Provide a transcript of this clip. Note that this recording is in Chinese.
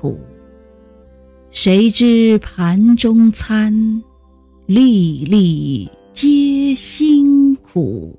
苦。谁知盘中餐，粒粒皆辛苦。